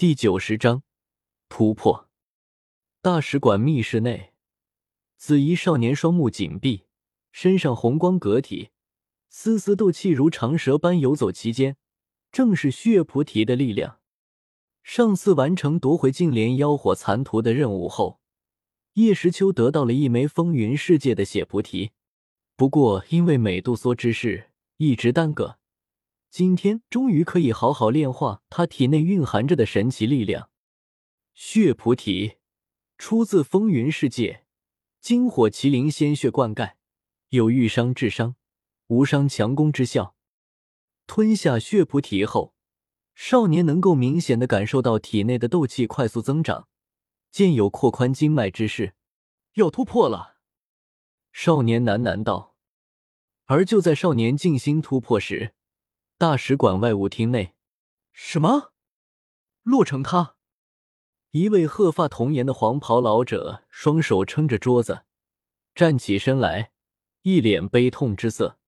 第九十章突破。大使馆密室内，紫衣少年双目紧闭，身上红光隔体，丝丝斗气如长蛇般游走其间，正是血菩提的力量。上次完成夺回净莲妖火残图的任务后，叶时秋得到了一枚风云世界的血菩提。不过因为美杜莎之事一直耽搁，今天终于可以好好炼化他体内蕴含着的神奇力量。血菩提出自风云世界，金火麒麟鲜血灌溉，有愈伤治伤、无伤强攻之效。吞下血菩提后。少年能够明显的感受到体内的斗气快速增长，渐有扩宽经脉之势，要突破了。少年喃喃道。而就在少年静心突破时，大使馆外务厅内，什么？洛成他？一位鹤发童颜的黄袍老者，双手撑着桌子，站起身来，一脸悲痛之色，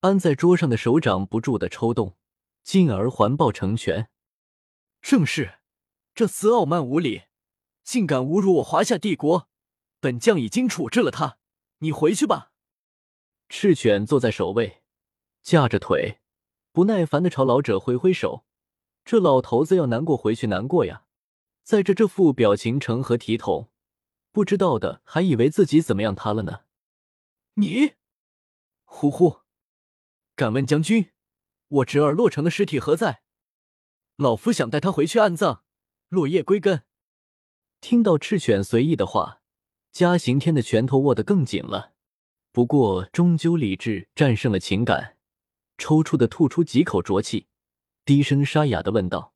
安在桌上的手掌不住的抽动。进而环抱成拳。正是，这厮傲慢无礼，竟敢侮辱我华夏帝国！本将已经处置了他，你回去吧。赤犬坐在首位，架着腿，不耐烦的朝老者挥挥手。这老头子要难过回去难过呀，在这这副表情成何体统？不知道的还以为自己怎么样他了呢。你，呼呼，敢问将军？我侄儿洛成的尸体何在？老夫想带他回去安葬，落叶归根。听到赤犬随意的话，嘉刑天的拳头握得更紧了。不过终究理智战胜了情感，抽搐的吐出几口浊气，低声沙哑的问道：“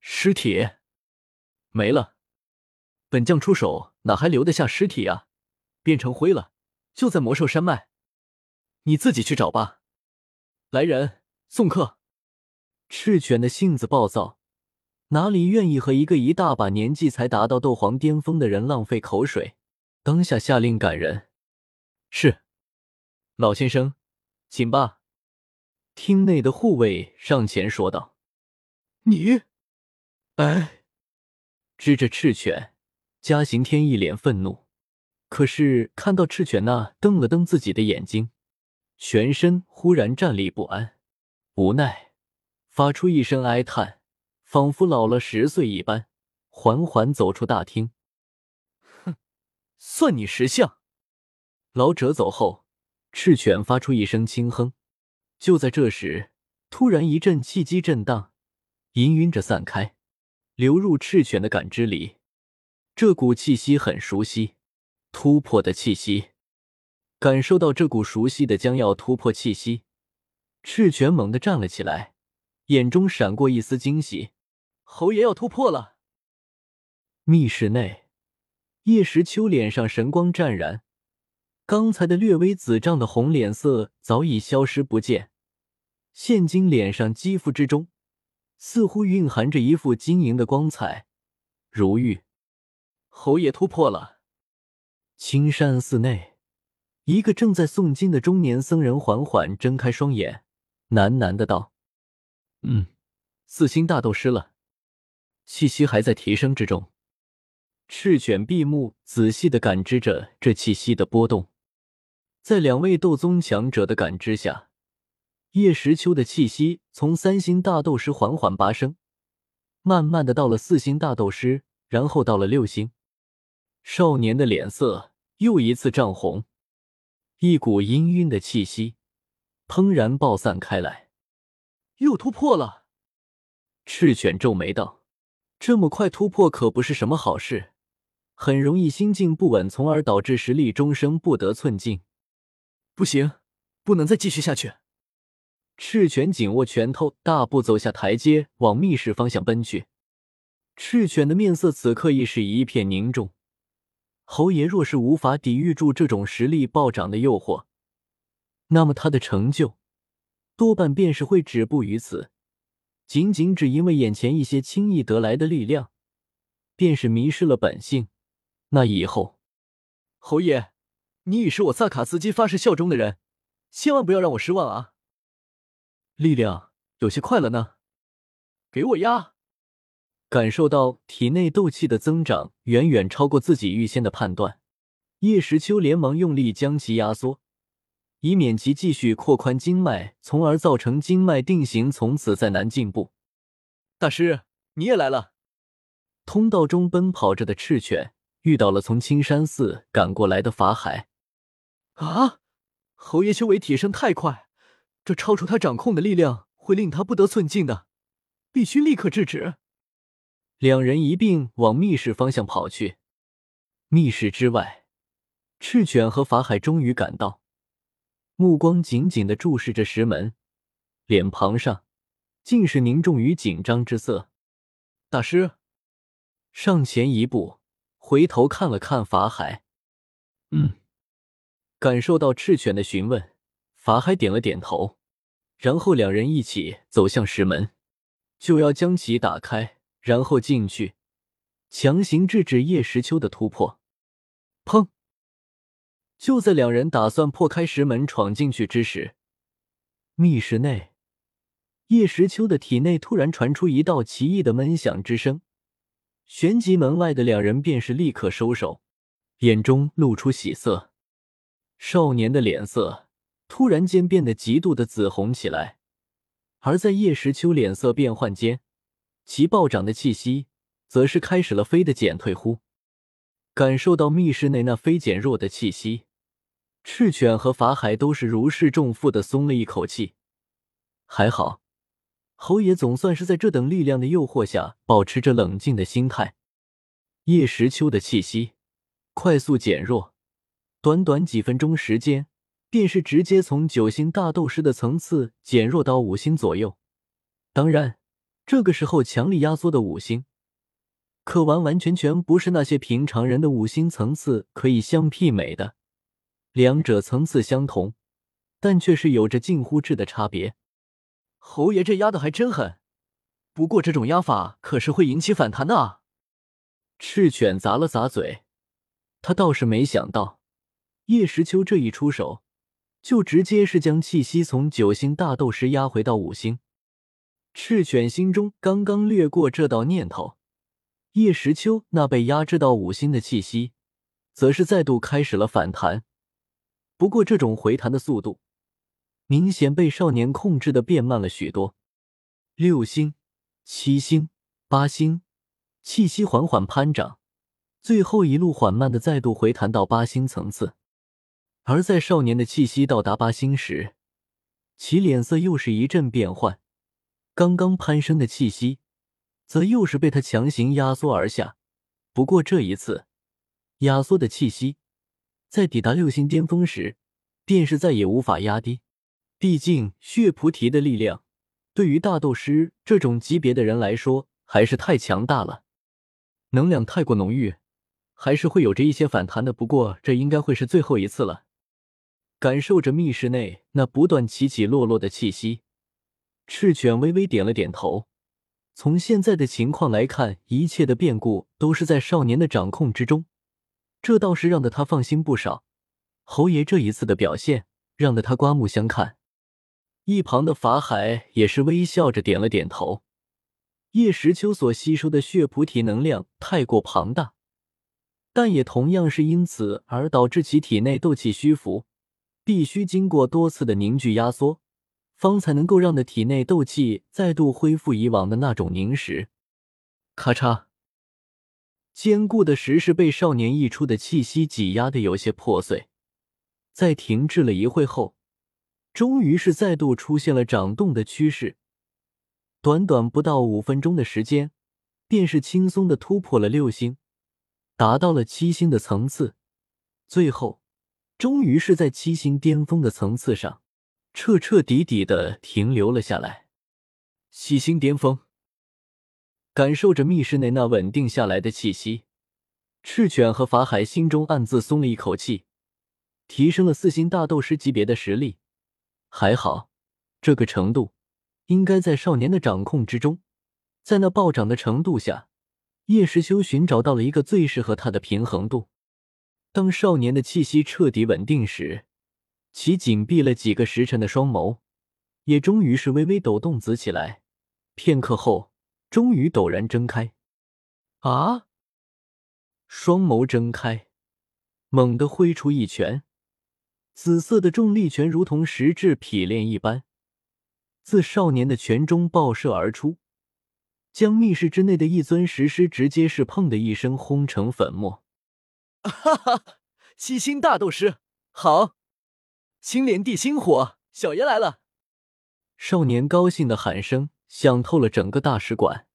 尸体没了？本将出手哪还留得下尸体啊？变成灰了，就在魔兽山脉。你自己去找吧。来人！”送客，赤犬的性子暴躁，哪里愿意和一个一大把年纪才达到斗皇巅峰的人浪费口水？当下下令赶人。是，老先生，请吧。厅内的护卫上前说道：“你，哎！”指着赤犬，嘉刑天一脸愤怒，可是看到赤犬那瞪了瞪自己的眼睛，全身忽然站立不安。无奈，发出一声哀叹，仿佛老了十岁一般，缓缓走出大厅。哼，算你识相。老者走后，赤犬发出一声轻哼。就在这时，突然一阵气机震荡，氤氲着散开，流入赤犬的感知里。这股气息很熟悉，突破的气息。感受到这股熟悉的将要突破气息。赤犬猛地站了起来，眼中闪过一丝惊喜：“侯爷要突破了！”密室内，叶时秋脸上神光湛然，刚才的略微紫胀的红脸色早已消失不见，现今脸上肌肤之中似乎蕴含着一副晶莹的光彩，如玉。侯爷突破了！青山寺内，一个正在诵经的中年僧人缓缓睁开双眼。喃喃的道：“嗯，四星大斗师了，气息还在提升之中。”赤犬闭目，仔细的感知着这气息的波动。在两位斗宗强者的感知下，叶时秋的气息从三星大斗师缓缓拔升，慢慢的到了四星大斗师，然后到了六星。少年的脸色又一次涨红，一股氤氲的气息。砰然爆散开来，又突破了。赤犬皱眉道：“这么快突破可不是什么好事，很容易心境不稳，从而导致实力终生不得寸进。不行，不能再继续下去。”赤犬紧握拳头，大步走下台阶，往密室方向奔去。赤犬的面色此刻亦是一片凝重。侯爷若是无法抵御住这种实力暴涨的诱惑，那么他的成就，多半便是会止步于此。仅仅只因为眼前一些轻易得来的力量，便是迷失了本性。那以后，侯爷，你已是我萨卡斯基发誓效忠的人，千万不要让我失望啊！力量有些快了呢，给我压！感受到体内斗气的增长远远超过自己预先的判断，叶时秋连忙用力将其压缩，以免其继续扩宽经脉，从而造成经脉定型，从此再难进步。大师，你也来了！通道中奔跑着的赤犬遇到了从青山寺赶过来的法海。啊！侯爷修为提升太快，这超出他掌控的力量会令他不得寸进的，必须立刻制止。两人一并往密室方向跑去。密室之外，赤犬和法海终于赶到，目光紧紧的注视着石门，脸庞上尽是凝重与紧张之色。大师，上前一步，回头看了看法海，嗯。感受到赤犬的询问，法海点了点头，然后两人一起走向石门，就要将其打开。然后进去，强行制止叶时秋的突破。砰！就在两人打算破开石门闯进去之时，密室内，叶时秋的体内突然传出一道奇异的闷响之声。旋即，门外的两人便是立刻收手，眼中露出喜色。少年的脸色突然间变得极度的紫红起来，而在叶时秋脸色变幻间。其暴涨的气息，则是开始了飞的减退。乎，感受到密室内那飞减弱的气息，赤犬和法海都是如释重负的松了一口气。还好，侯爷总算是在这等力量的诱惑下，保持着冷静的心态。叶时秋的气息快速减弱，短短几分钟时间，便是直接从九星大斗师的层次减弱到五星左右。当然。这个时候，强力压缩的五星，可完完全全不是那些平常人的五星层次可以相媲美的。两者层次相同，但却是有着近乎质的差别。侯爷这压的还真狠，不过这种压法可是会引起反弹的啊！赤犬咂了咂嘴，他倒是没想到叶时秋这一出手，就直接是将气息从九星大斗师压回到五星。赤犬心中刚刚掠过这道念头，叶时秋那被压制到五星的气息，则是再度开始了反弹。不过，这种回弹的速度明显被少年控制的变慢了许多。六星、七星、八星，气息缓缓攀涨，最后一路缓慢的再度回弹到八星层次。而在少年的气息到达八星时，其脸色又是一阵变幻。刚刚攀升的气息，则又是被他强行压缩而下。不过这一次，压缩的气息在抵达六星巅峰时，便是再也无法压低。毕竟血菩提的力量，对于大斗师这种级别的人来说，还是太强大了，能量太过浓郁，还是会有着一些反弹的。不过这应该会是最后一次了。感受着密室内那不断起起落落的气息。赤犬微微点了点头。从现在的情况来看，一切的变故都是在少年的掌控之中，这倒是让得他放心不少。侯爷这一次的表现，让得他刮目相看。一旁的法海也是微笑着点了点头。叶时秋所吸收的血菩提能量太过庞大，但也同样是因此而导致其体内斗气虚浮，必须经过多次的凝聚压缩。方才能够让的体内斗气再度恢复以往的那种凝实。咔嚓，坚固的石室被少年溢出的气息挤压的有些破碎。在停滞了一会后，终于是再度出现了长动的趋势。短短不到五分钟的时间，便是轻松的突破了六星，达到了七星的层次。最后，终于是在七星巅峰的层次上。彻彻底底的停留了下来，七星巅峰。感受着密室内那稳定下来的气息，赤犬和法海心中暗自松了一口气，提升了四星大斗师级别的实力。还好，这个程度应该在少年的掌控之中。在那暴涨的程度下，叶时修寻找到了一个最适合他的平衡度。当少年的气息彻底稳定时。其紧闭了几个时辰的双眸，也终于是微微抖动紫起来。片刻后，终于陡然睁开。啊！双眸睁开，猛地挥出一拳，紫色的重力拳如同实质劈炼一般，自少年的拳中爆射而出，将密室之内的一尊石狮直接是砰的一声轰成粉末。哈 哈，七星大斗师，好！青莲地心火，小爷来了！少年高兴的喊声响透了整个大使馆。